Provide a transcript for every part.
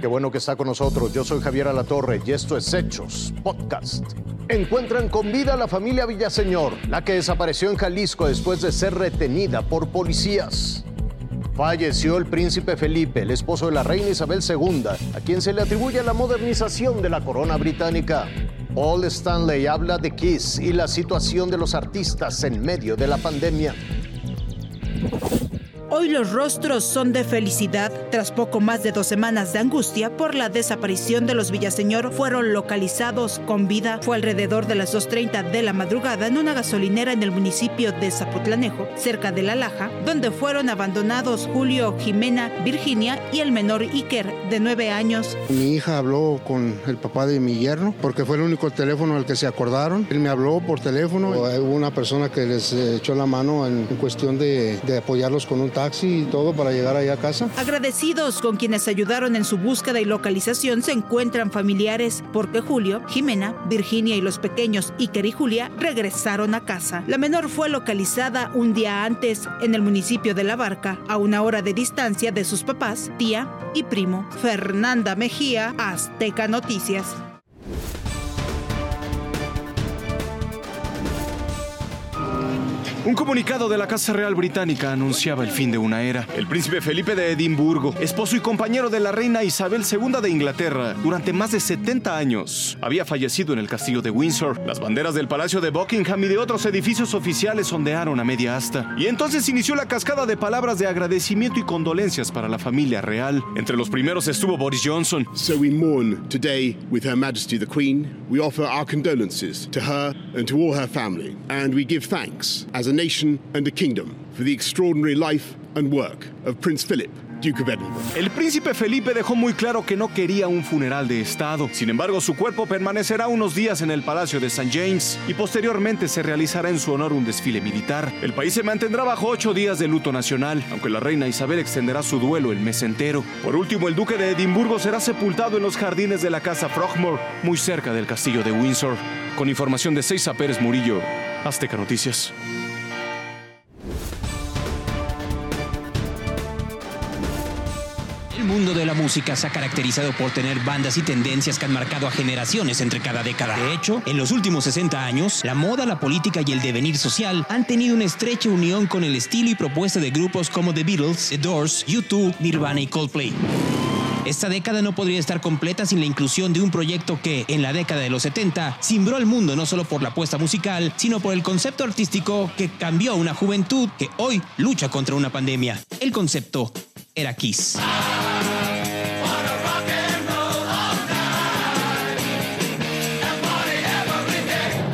Qué bueno que está con nosotros. Yo soy Javier Alatorre y esto es Hechos Podcast. Encuentran con vida a la familia Villaseñor, la que desapareció en Jalisco después de ser retenida por policías. Falleció el príncipe Felipe, el esposo de la reina Isabel II, a quien se le atribuye la modernización de la corona británica. Paul Stanley habla de Kiss y la situación de los artistas en medio de la pandemia. Hoy los rostros son de felicidad. Tras poco más de dos semanas de angustia por la desaparición de los Villaseñor, fueron localizados con vida. Fue alrededor de las 2.30 de la madrugada en una gasolinera en el municipio de Zapotlanejo, cerca de La Laja, donde fueron abandonados Julio, Jimena, Virginia y el menor Iker, de nueve años. Mi hija habló con el papá de mi yerno, porque fue el único teléfono al que se acordaron. Él me habló por teléfono. Hubo una persona que les echó la mano en, cuestión de, apoyarlos con un taxi y todo para llegar allá a casa. Agradecidos con quienes ayudaron en su búsqueda y localización se encuentran familiares porque Julio, Jimena, Virginia y los pequeños Iker y Julia regresaron a casa. La menor fue localizada un día antes en el municipio de La Barca, a una hora de distancia de sus papás, tía y primo. Fernanda Mejía, Azteca Noticias. Un comunicado de la Casa Real Británica anunciaba el fin de una era. El príncipe Felipe de Edimburgo, esposo y compañero de la reina Isabel II de Inglaterra, durante más de 70 años, había fallecido en el castillo de Windsor. Las banderas del Palacio de Buckingham y de otros edificios oficiales ondearon a media asta. Y entonces inició la cascada de palabras de agradecimiento y condolencias para la familia real. Entre los primeros estuvo Boris Johnson. So we mourn today with Her Majesty the Queen. We offer our condolences to her and to all her family. And we give thanks as nation and a kingdom for the extraordinary life and work of Prince Philip, Duke of Edinburgh. El príncipe Felipe dejó muy claro que no quería un funeral de Estado. Sin embargo, su cuerpo permanecerá unos días en el Palacio de St. James y posteriormente se realizará en su honor un desfile militar. El país se mantendrá bajo ocho días de luto nacional, aunque la reina Isabel extenderá su duelo el mes entero. Por último, el duque de Edimburgo será sepultado en los jardines de la casa Frogmore, muy cerca del castillo de Windsor. Con información de Seiza Pérez Murillo, Azteca Noticias. Mundo de la música se ha caracterizado por tener bandas y tendencias que han marcado a generaciones entre cada década. De hecho, en los últimos 60 años, la moda, la política y el devenir social han tenido una estrecha unión con el estilo y propuesta de grupos como The Beatles, The Doors, U2, Nirvana y Coldplay. Esta década no podría estar completa sin la inclusión de un proyecto que, en la década de los 70, cimbró al mundo no solo por la apuesta musical, sino por el concepto artístico que cambió a una juventud que hoy lucha contra una pandemia. El concepto era Kiss.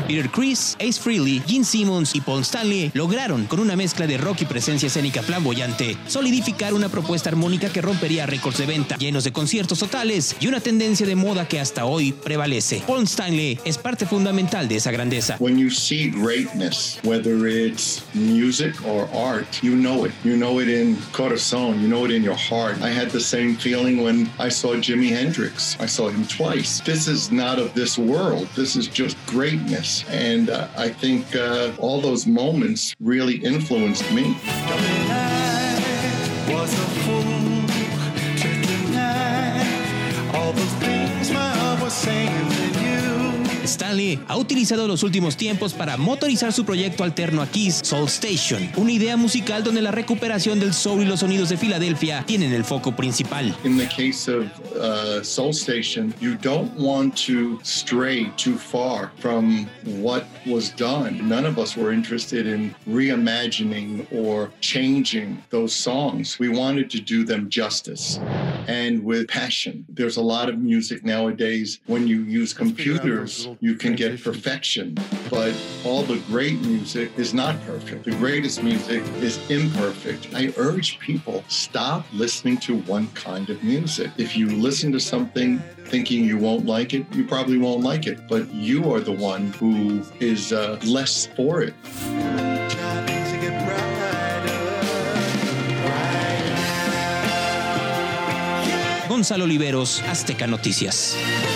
Peter Chris, Ace Frehley, Gene Simmons y Paul Stanley lograron, con una mezcla de rock y presencia escénica flamboyante, solidificar una propuesta armónica que rompería récords de venta, llenos de conciertos totales y una tendencia de moda que hasta hoy prevalece. Paul Stanley es parte fundamental de esa grandeza. When you see greatness, whether it's music or art, you know it. You know it in corazon, you know it in your heart. I had the same feeling when I saw Jimi Hendrix. I saw him twice. This is not of this world. This is just greatness. And uh, I think uh, all those moments really influenced me. Stanley ha utilizado los últimos tiempos para motorizar su proyecto alterno a Kiss, Soul Station, una idea musical donde la recuperación del soul y los sonidos de Filadelfia tienen el foco principal. In the case of uh, Soul Station, you don't want to stray too far from what was done. None of us were interested in reimagining or changing those songs. We wanted to do them justice and with passion. There's a lot of music nowadays when you use computers, you can get perfection, but all the great music is not perfect. The greatest music is imperfect. I urge people stop listening to one kind of music. If you listen to something thinking you won't like it, you probably won't like it, but you are the one who is uh, less for it. Gonzalo Oliveros, Azteca Noticias.